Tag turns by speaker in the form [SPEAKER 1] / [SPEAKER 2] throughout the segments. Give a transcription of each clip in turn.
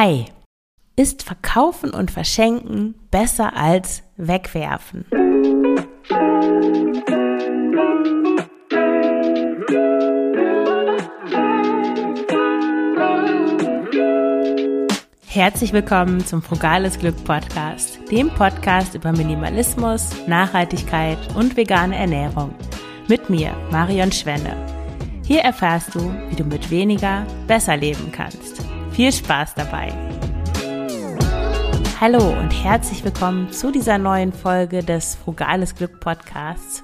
[SPEAKER 1] Hi, ist Verkaufen und Verschenken besser als Wegwerfen? Herzlich willkommen zum Frugales Glück Podcast, dem Podcast über Minimalismus, Nachhaltigkeit und vegane Ernährung. Mit mir, Marion Schwenne. Hier erfährst du, wie du mit weniger besser leben kannst. Viel Spaß dabei! Hallo und herzlich willkommen zu dieser neuen Folge des Frugales Glück Podcasts.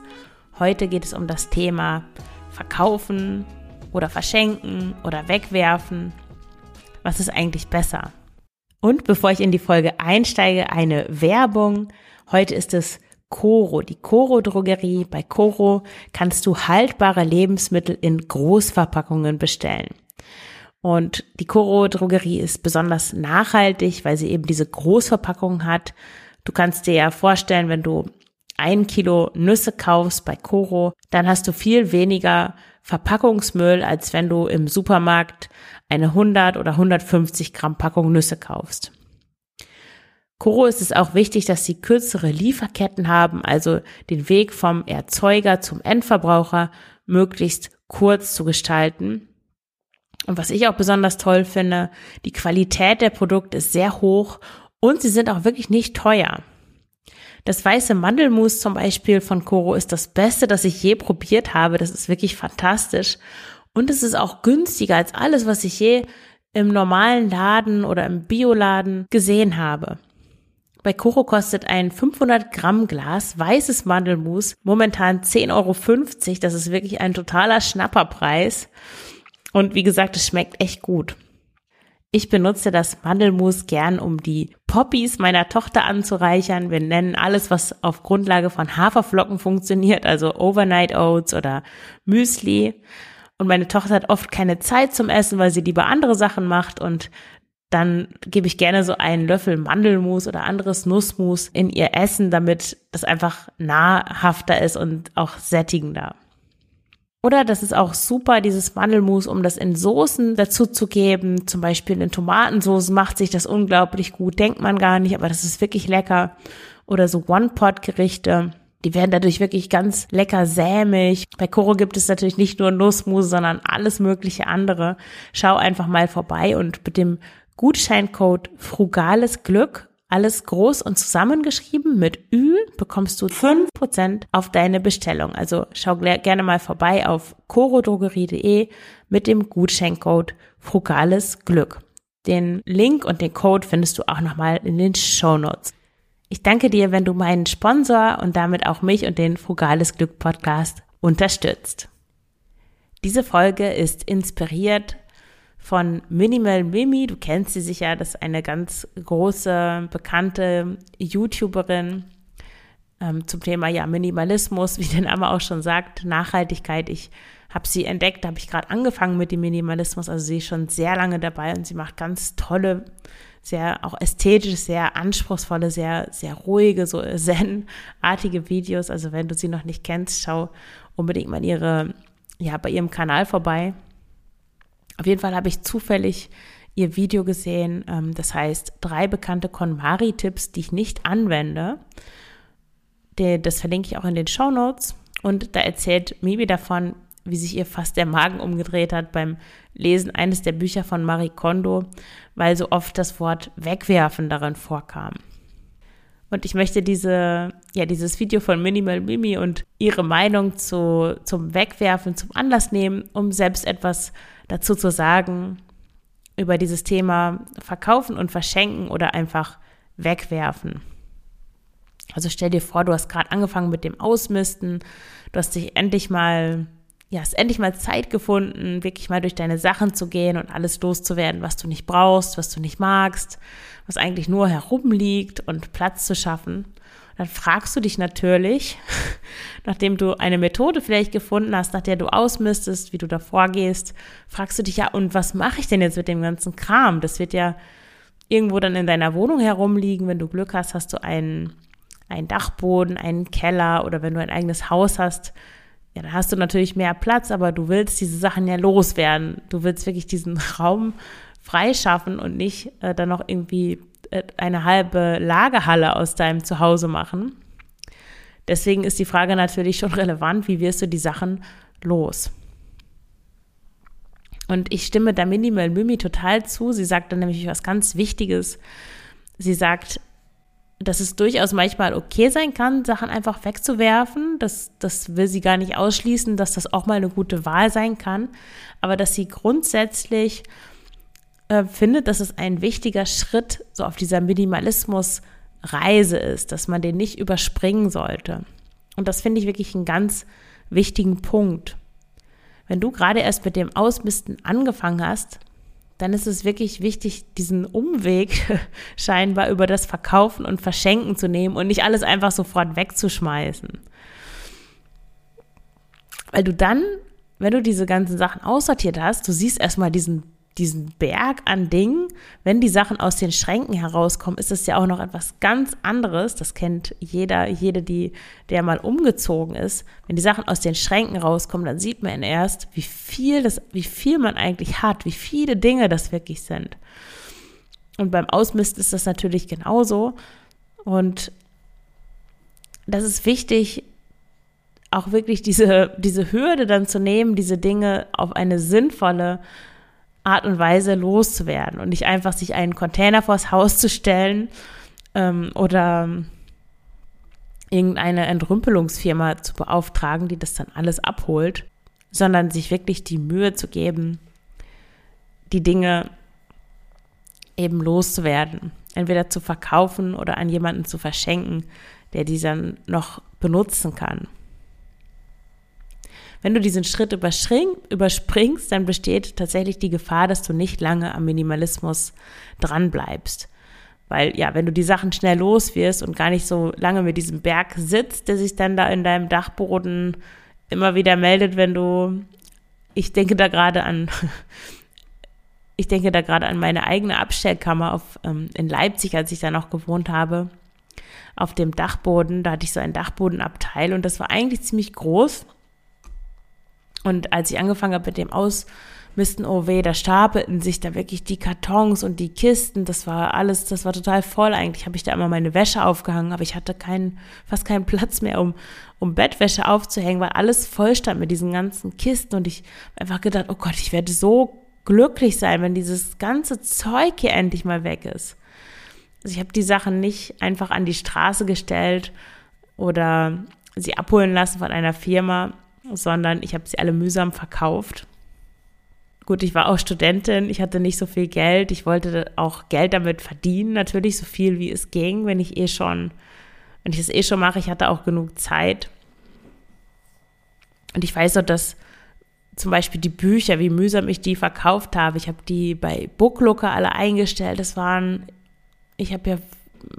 [SPEAKER 1] Heute geht es um das Thema Verkaufen oder Verschenken oder Wegwerfen. Was ist eigentlich besser? Und bevor ich in die Folge einsteige, eine Werbung. Heute ist es Coro, die Coro Drogerie. Bei Coro kannst du haltbare Lebensmittel in Großverpackungen bestellen. Und die Coro Drogerie ist besonders nachhaltig, weil sie eben diese Großverpackung hat. Du kannst dir ja vorstellen, wenn du ein Kilo Nüsse kaufst bei Coro, dann hast du viel weniger Verpackungsmüll, als wenn du im Supermarkt eine 100 oder 150 Gramm Packung Nüsse kaufst. Coro ist es auch wichtig, dass sie kürzere Lieferketten haben, also den Weg vom Erzeuger zum Endverbraucher möglichst kurz zu gestalten und was ich auch besonders toll finde, die Qualität der Produkte ist sehr hoch und sie sind auch wirklich nicht teuer. Das weiße Mandelmus zum Beispiel von Coro ist das Beste, das ich je probiert habe. Das ist wirklich fantastisch. Und es ist auch günstiger als alles, was ich je im normalen Laden oder im Bioladen gesehen habe. Bei Coro kostet ein 500 Gramm Glas weißes Mandelmus momentan 10,50 Euro. Das ist wirklich ein totaler Schnapperpreis. Und wie gesagt, es schmeckt echt gut. Ich benutze das Mandelmus gern, um die Poppies meiner Tochter anzureichern. Wir nennen alles, was auf Grundlage von Haferflocken funktioniert, also Overnight Oats oder Müsli. Und meine Tochter hat oft keine Zeit zum Essen, weil sie lieber andere Sachen macht und dann gebe ich gerne so einen Löffel Mandelmus oder anderes Nussmus in ihr Essen, damit das einfach nahrhafter ist und auch sättigender. Oder das ist auch super, dieses Mandelmus, um das in Soßen dazu zu geben. Zum Beispiel in Tomatensoßen macht sich das unglaublich gut. Denkt man gar nicht, aber das ist wirklich lecker. Oder so One-Pot-Gerichte. Die werden dadurch wirklich ganz lecker sämig. Bei Koro gibt es natürlich nicht nur Nussmus, sondern alles mögliche andere. Schau einfach mal vorbei und mit dem Gutscheincode Frugales Glück alles groß und zusammengeschrieben mit Ü bekommst du fünf Prozent auf deine Bestellung. Also schau gerne mal vorbei auf corodrogerie.de mit dem Gutscheincode Frugales Glück. Den Link und den Code findest du auch nochmal in den Show Notes. Ich danke dir, wenn du meinen Sponsor und damit auch mich und den Frugales Glück Podcast unterstützt. Diese Folge ist inspiriert von Minimal Mimi. Du kennst sie sicher, das ist eine ganz große, bekannte YouTuberin ähm, zum Thema ja Minimalismus, wie der Name auch schon sagt, Nachhaltigkeit. Ich habe sie entdeckt, da habe ich gerade angefangen mit dem Minimalismus, also sie ist schon sehr lange dabei und sie macht ganz tolle, sehr auch ästhetisch, sehr anspruchsvolle, sehr, sehr ruhige, so zen-artige Videos. Also wenn du sie noch nicht kennst, schau unbedingt mal ihre, ja, bei ihrem Kanal vorbei. Auf jeden Fall habe ich zufällig ihr Video gesehen. Ähm, das heißt, drei bekannte KonMari-Tipps, die ich nicht anwende. Das verlinke ich auch in den Show Notes. Und da erzählt Mibi davon, wie sich ihr fast der Magen umgedreht hat beim Lesen eines der Bücher von Marie Kondo, weil so oft das Wort wegwerfen darin vorkam. Und ich möchte diese, ja, dieses Video von Minimal Mimi und ihre Meinung zu, zum Wegwerfen zum Anlass nehmen, um selbst etwas dazu zu sagen über dieses Thema Verkaufen und Verschenken oder einfach wegwerfen. Also stell dir vor, du hast gerade angefangen mit dem Ausmisten, du hast dich endlich mal, ja, hast endlich mal Zeit gefunden, wirklich mal durch deine Sachen zu gehen und alles loszuwerden, was du nicht brauchst, was du nicht magst, was eigentlich nur herumliegt und Platz zu schaffen dann fragst du dich natürlich, nachdem du eine Methode vielleicht gefunden hast, nach der du ausmistest, wie du da vorgehst, fragst du dich ja, und was mache ich denn jetzt mit dem ganzen Kram? Das wird ja irgendwo dann in deiner Wohnung herumliegen. Wenn du Glück hast, hast du einen, einen Dachboden, einen Keller oder wenn du ein eigenes Haus hast, ja, dann hast du natürlich mehr Platz, aber du willst diese Sachen ja loswerden. Du willst wirklich diesen Raum freischaffen und nicht äh, dann noch irgendwie äh, eine halbe Lagerhalle aus deinem Zuhause machen. Deswegen ist die Frage natürlich schon relevant, wie wirst du die Sachen los? Und ich stimme da Minimal Mimi total zu. Sie sagt dann nämlich was ganz Wichtiges. Sie sagt, dass es durchaus manchmal okay sein kann, Sachen einfach wegzuwerfen. Das, das will sie gar nicht ausschließen, dass das auch mal eine gute Wahl sein kann. Aber dass sie grundsätzlich äh, findet, dass es ein wichtiger Schritt so auf dieser Minimalismus-Reise ist, dass man den nicht überspringen sollte. Und das finde ich wirklich einen ganz wichtigen Punkt. Wenn du gerade erst mit dem Ausmisten angefangen hast, dann ist es wirklich wichtig, diesen Umweg scheinbar über das Verkaufen und Verschenken zu nehmen und nicht alles einfach sofort wegzuschmeißen. Weil du dann, wenn du diese ganzen Sachen aussortiert hast, du siehst erstmal diesen diesen Berg an Dingen, wenn die Sachen aus den Schränken herauskommen, ist es ja auch noch etwas ganz anderes. Das kennt jeder, jede, die, der mal umgezogen ist. Wenn die Sachen aus den Schränken rauskommen, dann sieht man erst, wie viel das, wie viel man eigentlich hat, wie viele Dinge das wirklich sind. Und beim Ausmisten ist das natürlich genauso. Und das ist wichtig, auch wirklich diese, diese Hürde dann zu nehmen, diese Dinge auf eine sinnvolle Art und Weise loszuwerden und nicht einfach sich einen Container vors Haus zu stellen ähm, oder irgendeine Entrümpelungsfirma zu beauftragen, die das dann alles abholt, sondern sich wirklich die Mühe zu geben, die Dinge eben loszuwerden, entweder zu verkaufen oder an jemanden zu verschenken, der die dann noch benutzen kann. Wenn du diesen Schritt überspringst, dann besteht tatsächlich die Gefahr, dass du nicht lange am Minimalismus dranbleibst. Weil ja, wenn du die Sachen schnell los wirst und gar nicht so lange mit diesem Berg sitzt, der sich dann da in deinem Dachboden immer wieder meldet, wenn du, ich denke da gerade an, ich denke da gerade an meine eigene Abstellkammer auf, ähm, in Leipzig, als ich da noch gewohnt habe, auf dem Dachboden. Da hatte ich so ein Dachbodenabteil und das war eigentlich ziemlich groß. Und als ich angefangen habe mit dem Ausmisten, oh weh, da stapelten sich da wirklich die Kartons und die Kisten. Das war alles, das war total voll. Eigentlich habe ich da immer meine Wäsche aufgehangen, aber ich hatte keinen, fast keinen Platz mehr, um, um Bettwäsche aufzuhängen, weil alles voll stand mit diesen ganzen Kisten. Und ich einfach gedacht, oh Gott, ich werde so glücklich sein, wenn dieses ganze Zeug hier endlich mal weg ist. Also ich habe die Sachen nicht einfach an die Straße gestellt oder sie abholen lassen von einer Firma, sondern ich habe sie alle mühsam verkauft. Gut, ich war auch Studentin, ich hatte nicht so viel Geld, ich wollte auch Geld damit verdienen, natürlich so viel wie es ging, wenn ich eh schon, wenn ich es eh schon mache, ich hatte auch genug Zeit. Und ich weiß auch, dass zum Beispiel die Bücher, wie mühsam ich die verkauft habe. Ich habe die bei Booklooker alle eingestellt. Das waren, ich habe ja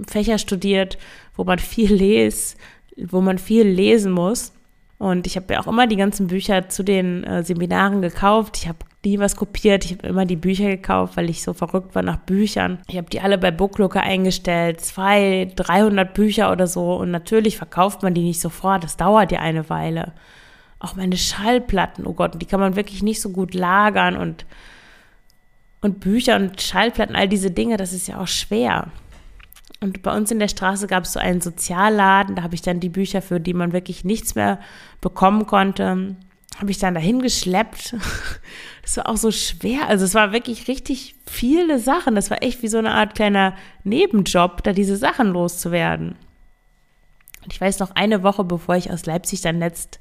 [SPEAKER 1] Fächer studiert, wo man viel les, wo man viel lesen muss. Und ich habe ja auch immer die ganzen Bücher zu den äh, Seminaren gekauft. Ich habe nie was kopiert. Ich habe immer die Bücher gekauft, weil ich so verrückt war nach Büchern. Ich habe die alle bei Booklooker eingestellt. Zwei, 300 Bücher oder so. Und natürlich verkauft man die nicht sofort. Das dauert ja eine Weile. Auch meine Schallplatten, oh Gott, die kann man wirklich nicht so gut lagern und, und Bücher und Schallplatten, all diese Dinge, das ist ja auch schwer. Und bei uns in der Straße gab es so einen Sozialladen, da habe ich dann die Bücher, für die man wirklich nichts mehr bekommen konnte, habe ich dann dahin geschleppt. Das war auch so schwer. Also es war wirklich richtig viele Sachen. Das war echt wie so eine Art kleiner Nebenjob, da diese Sachen loszuwerden. Und ich weiß noch, eine Woche bevor ich aus Leipzig dann letzt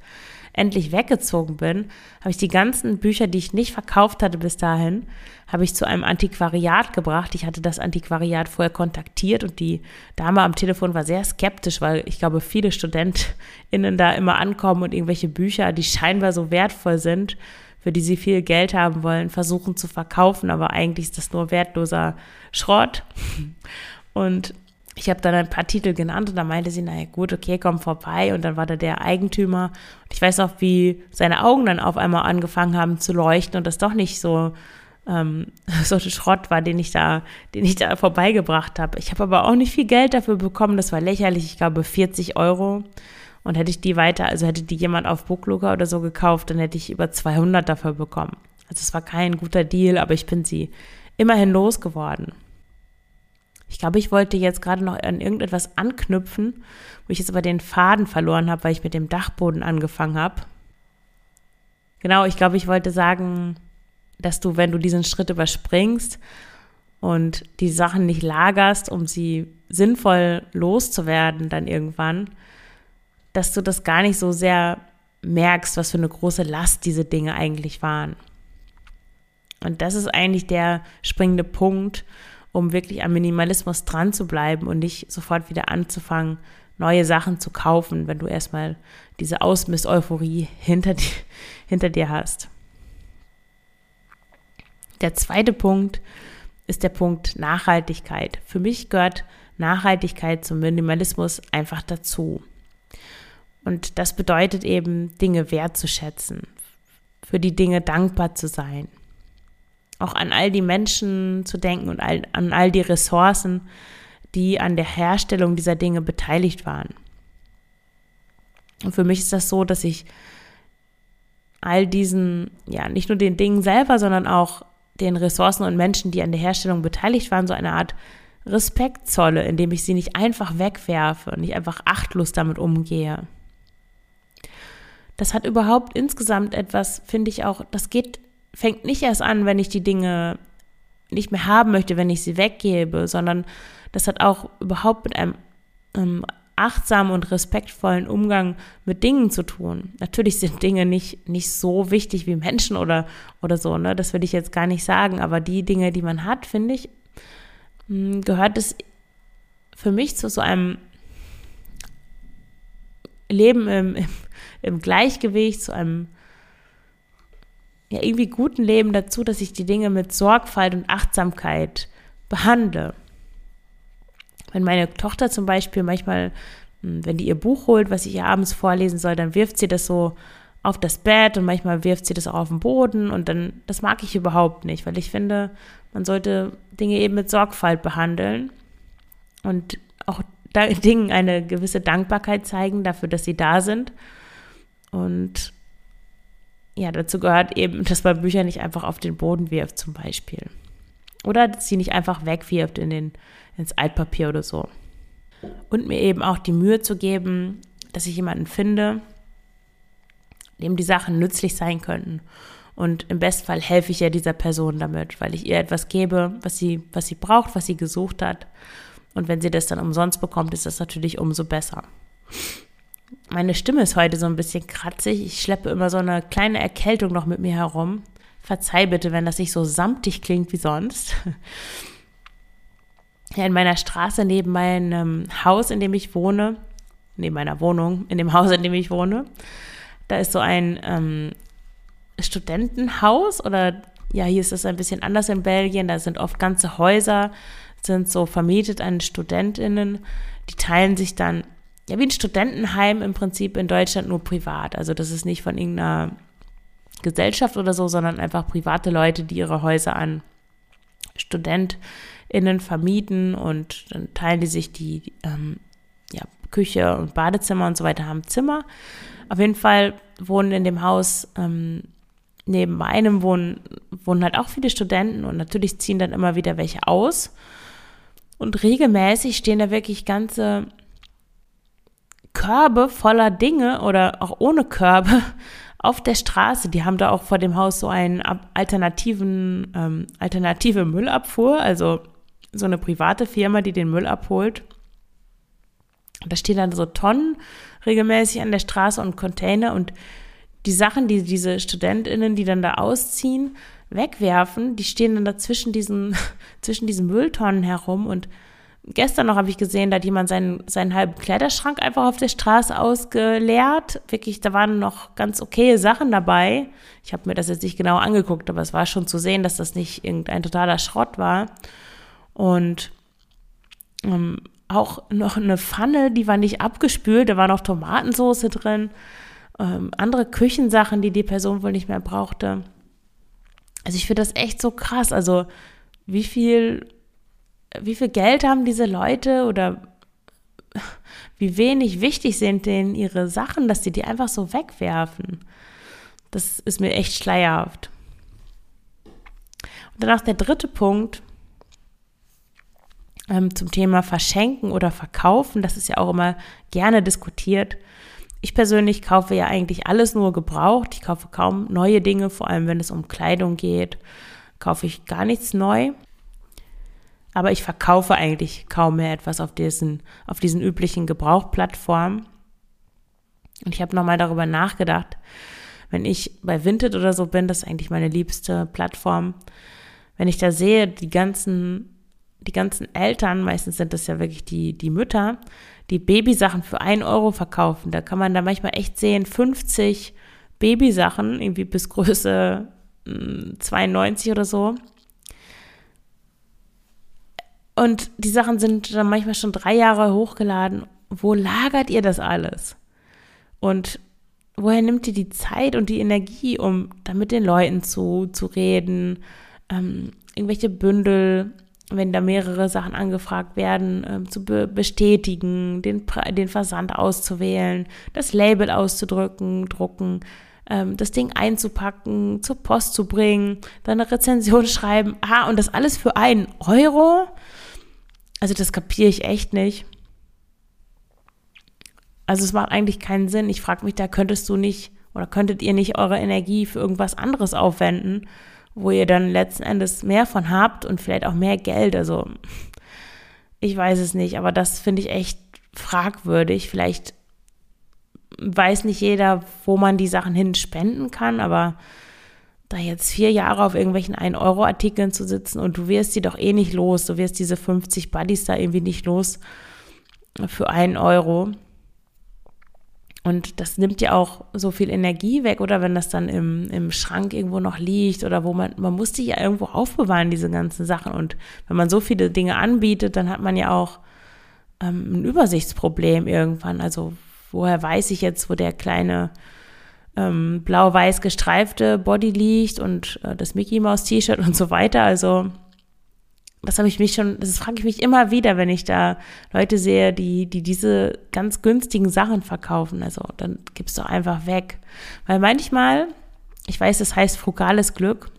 [SPEAKER 1] endlich weggezogen bin, habe ich die ganzen Bücher, die ich nicht verkauft hatte bis dahin, habe ich zu einem Antiquariat gebracht. Ich hatte das Antiquariat vorher kontaktiert und die Dame am Telefon war sehr skeptisch, weil ich glaube, viele StudentInnen da immer ankommen und irgendwelche Bücher, die scheinbar so wertvoll sind, für die sie viel Geld haben wollen, versuchen zu verkaufen, aber eigentlich ist das nur wertloser Schrott. Und ich habe dann ein paar Titel genannt und dann meinte sie, naja gut, okay, komm vorbei. Und dann war da der Eigentümer. Und ich weiß auch, wie seine Augen dann auf einmal angefangen haben zu leuchten und das doch nicht so ähm, so ein Schrott war, den ich da, den ich da vorbeigebracht habe. Ich habe aber auch nicht viel Geld dafür bekommen. Das war lächerlich. Ich glaube 40 Euro. Und hätte ich die weiter, also hätte die jemand auf Booklooker oder so gekauft, dann hätte ich über 200 dafür bekommen. Also es war kein guter Deal, aber ich bin sie immerhin losgeworden. Ich glaube, ich wollte jetzt gerade noch an irgendetwas anknüpfen, wo ich jetzt aber den Faden verloren habe, weil ich mit dem Dachboden angefangen habe. Genau, ich glaube, ich wollte sagen, dass du, wenn du diesen Schritt überspringst und die Sachen nicht lagerst, um sie sinnvoll loszuwerden, dann irgendwann, dass du das gar nicht so sehr merkst, was für eine große Last diese Dinge eigentlich waren. Und das ist eigentlich der springende Punkt, um wirklich am Minimalismus dran zu bleiben und nicht sofort wieder anzufangen, neue Sachen zu kaufen, wenn du erstmal diese Ausmiss-Euphorie hinter, hinter dir hast. Der zweite Punkt ist der Punkt Nachhaltigkeit. Für mich gehört Nachhaltigkeit zum Minimalismus einfach dazu. Und das bedeutet eben, Dinge wertzuschätzen, für die Dinge dankbar zu sein. Auch an all die Menschen zu denken und all, an all die Ressourcen, die an der Herstellung dieser Dinge beteiligt waren. Und für mich ist das so, dass ich all diesen, ja, nicht nur den Dingen selber, sondern auch den Ressourcen und Menschen, die an der Herstellung beteiligt waren, so eine Art Respekt zolle, indem ich sie nicht einfach wegwerfe und nicht einfach achtlos damit umgehe. Das hat überhaupt insgesamt etwas, finde ich auch, das geht, fängt nicht erst an, wenn ich die Dinge nicht mehr haben möchte, wenn ich sie weggebe, sondern das hat auch überhaupt mit einem ähm, achtsamen und respektvollen Umgang mit Dingen zu tun. Natürlich sind Dinge nicht, nicht so wichtig wie Menschen oder, oder so, ne? Das will ich jetzt gar nicht sagen, aber die Dinge, die man hat, finde ich, hm, gehört es für mich zu so einem Leben im, im, im Gleichgewicht, zu einem ja, irgendwie guten Leben dazu, dass ich die Dinge mit Sorgfalt und Achtsamkeit behandle. Wenn meine Tochter zum Beispiel manchmal, hm, wenn die ihr Buch holt, was ich ihr abends vorlesen soll, dann wirft sie das so auf das Bett und manchmal wirft sie das auch auf den Boden und dann, das mag ich überhaupt nicht, weil ich finde, man sollte Dinge eben mit Sorgfalt behandeln und auch Dingen eine gewisse Dankbarkeit zeigen dafür, dass sie da sind. Und ja, dazu gehört eben, dass man Bücher nicht einfach auf den Boden wirft, zum Beispiel. Oder dass sie nicht einfach wegwirft in den ins Altpapier oder so. Und mir eben auch die Mühe zu geben, dass ich jemanden finde, dem die Sachen nützlich sein könnten. Und im Bestfall helfe ich ja dieser Person damit, weil ich ihr etwas gebe, was sie, was sie braucht, was sie gesucht hat. Und wenn sie das dann umsonst bekommt, ist das natürlich umso besser. Meine Stimme ist heute so ein bisschen kratzig. Ich schleppe immer so eine kleine Erkältung noch mit mir herum. Verzeih bitte, wenn das nicht so samtig klingt wie sonst ja, in meiner Straße neben meinem Haus, in dem ich wohne, neben meiner Wohnung, in dem Haus, in dem ich wohne, da ist so ein ähm, Studentenhaus oder ja, hier ist es ein bisschen anders in Belgien, da sind oft ganze Häuser, sind so vermietet an StudentInnen, die teilen sich dann, ja, wie ein Studentenheim im Prinzip in Deutschland nur privat. Also das ist nicht von irgendeiner Gesellschaft oder so, sondern einfach private Leute, die ihre Häuser an Student innen vermieten und dann teilen die sich die ähm, ja, Küche und Badezimmer und so weiter, haben Zimmer. Auf jeden Fall wohnen in dem Haus ähm, neben meinem wohnen, wohnen halt auch viele Studenten und natürlich ziehen dann immer wieder welche aus. Und regelmäßig stehen da wirklich ganze Körbe voller Dinge oder auch ohne Körbe auf der Straße. Die haben da auch vor dem Haus so einen alternativen, ähm, alternative Müllabfuhr. Also so eine private Firma, die den Müll abholt. Da stehen dann so Tonnen regelmäßig an der Straße und Container und die Sachen, die diese StudentInnen, die dann da ausziehen, wegwerfen, die stehen dann da zwischen diesen, zwischen diesen Mülltonnen herum und Gestern noch habe ich gesehen, da hat jemand seinen, seinen halben Kleiderschrank einfach auf der Straße ausgeleert. Wirklich, da waren noch ganz okaye Sachen dabei. Ich habe mir das jetzt nicht genau angeguckt, aber es war schon zu sehen, dass das nicht irgendein totaler Schrott war. Und ähm, auch noch eine Pfanne, die war nicht abgespült, da war noch Tomatensauce drin, ähm, andere Küchensachen, die die Person wohl nicht mehr brauchte. Also ich finde das echt so krass. Also wie viel, wie viel Geld haben diese Leute oder wie wenig wichtig sind denen ihre Sachen, dass sie die einfach so wegwerfen. Das ist mir echt schleierhaft. Und dann auch der dritte Punkt ähm, zum Thema Verschenken oder Verkaufen. Das ist ja auch immer gerne diskutiert. Ich persönlich kaufe ja eigentlich alles nur gebraucht. Ich kaufe kaum neue Dinge, vor allem wenn es um Kleidung geht, kaufe ich gar nichts neu. Aber ich verkaufe eigentlich kaum mehr etwas auf diesen, auf diesen üblichen Gebrauchplattformen. Und ich habe nochmal darüber nachgedacht, wenn ich bei Vinted oder so bin, das ist eigentlich meine liebste Plattform, wenn ich da sehe, die ganzen, die ganzen Eltern, meistens sind das ja wirklich die, die Mütter, die Babysachen für ein Euro verkaufen. Da kann man da manchmal echt sehen, 50 Babysachen, irgendwie bis Größe 92 hm, oder so. Und die Sachen sind dann manchmal schon drei Jahre hochgeladen. Wo lagert ihr das alles? Und woher nimmt ihr die Zeit und die Energie, um da mit den Leuten zu, zu reden, ähm, irgendwelche Bündel, wenn da mehrere Sachen angefragt werden, ähm, zu be bestätigen, den, den Versand auszuwählen, das Label auszudrücken, drucken, ähm, das Ding einzupacken, zur Post zu bringen, dann eine Rezension schreiben. Ah, und das alles für einen Euro? Also das kapiere ich echt nicht. Also es macht eigentlich keinen Sinn. Ich frage mich, da könntest du nicht oder könntet ihr nicht eure Energie für irgendwas anderes aufwenden, wo ihr dann letzten Endes mehr von habt und vielleicht auch mehr Geld. Also ich weiß es nicht, aber das finde ich echt fragwürdig. Vielleicht weiß nicht jeder, wo man die Sachen hin spenden kann, aber da jetzt vier Jahre auf irgendwelchen 1-Euro-Artikeln zu sitzen und du wirst die doch eh nicht los, du wirst diese 50 Buddies da irgendwie nicht los für einen Euro. Und das nimmt ja auch so viel Energie weg, oder wenn das dann im, im Schrank irgendwo noch liegt oder wo man, man muss die ja irgendwo aufbewahren, diese ganzen Sachen. Und wenn man so viele Dinge anbietet, dann hat man ja auch ähm, ein Übersichtsproblem irgendwann. Also woher weiß ich jetzt, wo der kleine ähm, blau-weiß gestreifte Body liegt und äh, das Mickey Mouse T-Shirt und so weiter. Also das habe ich mich schon, das frage ich mich immer wieder, wenn ich da Leute sehe, die, die diese ganz günstigen Sachen verkaufen. Also dann gibst du einfach weg. Weil manchmal, ich weiß, das heißt frugales Glück,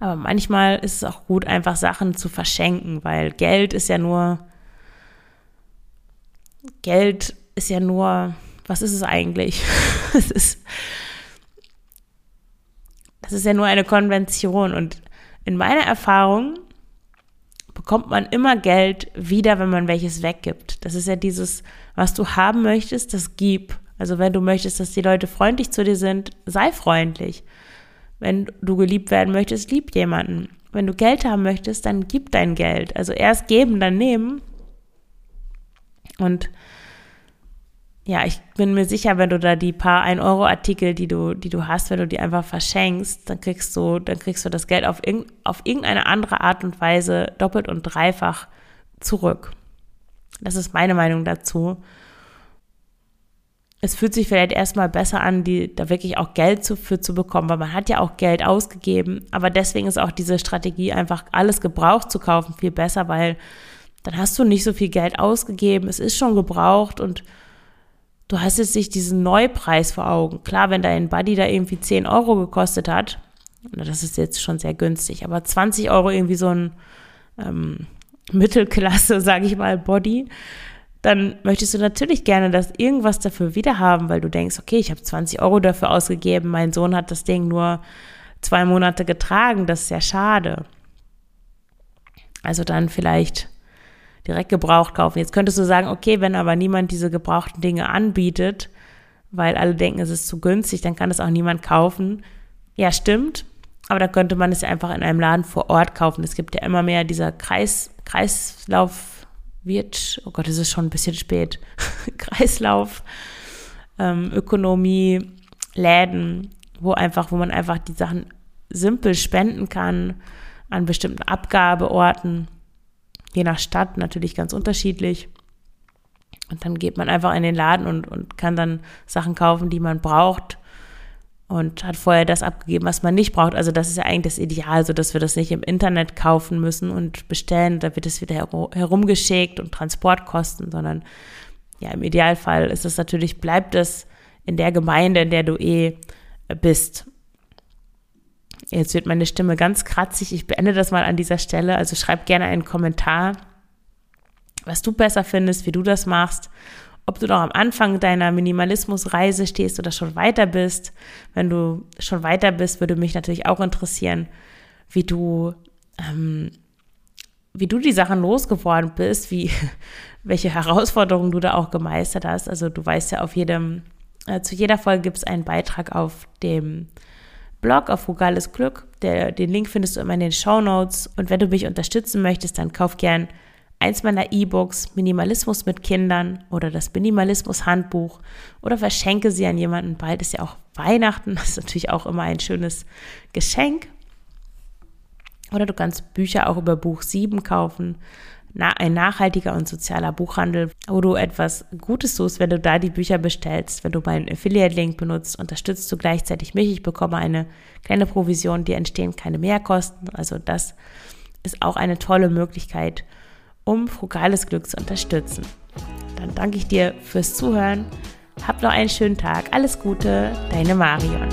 [SPEAKER 1] aber manchmal ist es auch gut, einfach Sachen zu verschenken, weil Geld ist ja nur, Geld ist ja nur, was ist es eigentlich? es ist, das ist ja nur eine Konvention und in meiner Erfahrung bekommt man immer Geld wieder, wenn man welches weggibt. Das ist ja dieses, was du haben möchtest, das gib. Also wenn du möchtest, dass die Leute freundlich zu dir sind, sei freundlich. Wenn du geliebt werden möchtest, lieb jemanden. Wenn du Geld haben möchtest, dann gib dein Geld. Also erst geben, dann nehmen. Und ja, ich bin mir sicher, wenn du da die paar 1-Euro-Artikel, die du, die du hast, wenn du die einfach verschenkst, dann kriegst du, dann kriegst du das Geld auf, irg auf irgendeine andere Art und Weise doppelt und dreifach zurück. Das ist meine Meinung dazu. Es fühlt sich vielleicht erstmal besser an, die, da wirklich auch Geld zu, für zu bekommen, weil man hat ja auch Geld ausgegeben. Aber deswegen ist auch diese Strategie, einfach alles gebraucht zu kaufen, viel besser, weil dann hast du nicht so viel Geld ausgegeben. Es ist schon gebraucht und du hast jetzt nicht diesen Neupreis vor Augen. Klar, wenn dein Buddy da irgendwie 10 Euro gekostet hat, das ist jetzt schon sehr günstig, aber 20 Euro irgendwie so ein ähm, Mittelklasse, sage ich mal, Body, dann möchtest du natürlich gerne das irgendwas dafür wiederhaben, weil du denkst, okay, ich habe 20 Euro dafür ausgegeben, mein Sohn hat das Ding nur zwei Monate getragen, das ist ja schade. Also dann vielleicht direkt gebraucht kaufen. Jetzt könntest du sagen, okay, wenn aber niemand diese gebrauchten Dinge anbietet, weil alle denken, es ist zu günstig, dann kann es auch niemand kaufen. Ja, stimmt. Aber da könnte man es einfach in einem Laden vor Ort kaufen. Es gibt ja immer mehr dieser Kreis, Kreislauf, wird, oh Gott, es ist schon ein bisschen spät. Kreislauf, ähm, Ökonomie, Läden, wo einfach, wo man einfach die Sachen simpel spenden kann an bestimmten Abgabeorten je nach Stadt natürlich ganz unterschiedlich. Und dann geht man einfach in den Laden und, und kann dann Sachen kaufen, die man braucht und hat vorher das abgegeben, was man nicht braucht. Also das ist ja eigentlich das Ideal, so dass wir das nicht im Internet kaufen müssen und bestellen, da wird es wieder herumgeschickt und Transportkosten, sondern ja, im Idealfall ist es natürlich, bleibt es in der Gemeinde, in der du eh bist. Jetzt wird meine Stimme ganz kratzig. Ich beende das mal an dieser Stelle. Also schreib gerne einen Kommentar, was du besser findest, wie du das machst. Ob du noch am Anfang deiner Minimalismusreise stehst oder schon weiter bist. Wenn du schon weiter bist, würde mich natürlich auch interessieren, wie du, ähm, wie du die Sachen losgeworden bist, wie, welche Herausforderungen du da auch gemeistert hast. Also du weißt ja auf jedem, äh, zu jeder Folge gibt es einen Beitrag auf dem Blog auf Frugales Glück. Der, den Link findest du immer in den Show Notes. Und wenn du mich unterstützen möchtest, dann kauf gern eins meiner E-Books Minimalismus mit Kindern oder das Minimalismus Handbuch oder verschenke sie an jemanden. Bald ist ja auch Weihnachten. Das ist natürlich auch immer ein schönes Geschenk. Oder du kannst Bücher auch über Buch 7 kaufen ein nachhaltiger und sozialer Buchhandel, wo du etwas Gutes tust, wenn du da die Bücher bestellst. Wenn du meinen Affiliate-Link benutzt, unterstützt du gleichzeitig mich. Ich bekomme eine kleine Provision, die entstehen keine Mehrkosten. Also das ist auch eine tolle Möglichkeit, um frugales Glück zu unterstützen. Dann danke ich dir fürs Zuhören. Hab noch einen schönen Tag. Alles Gute, deine Marion.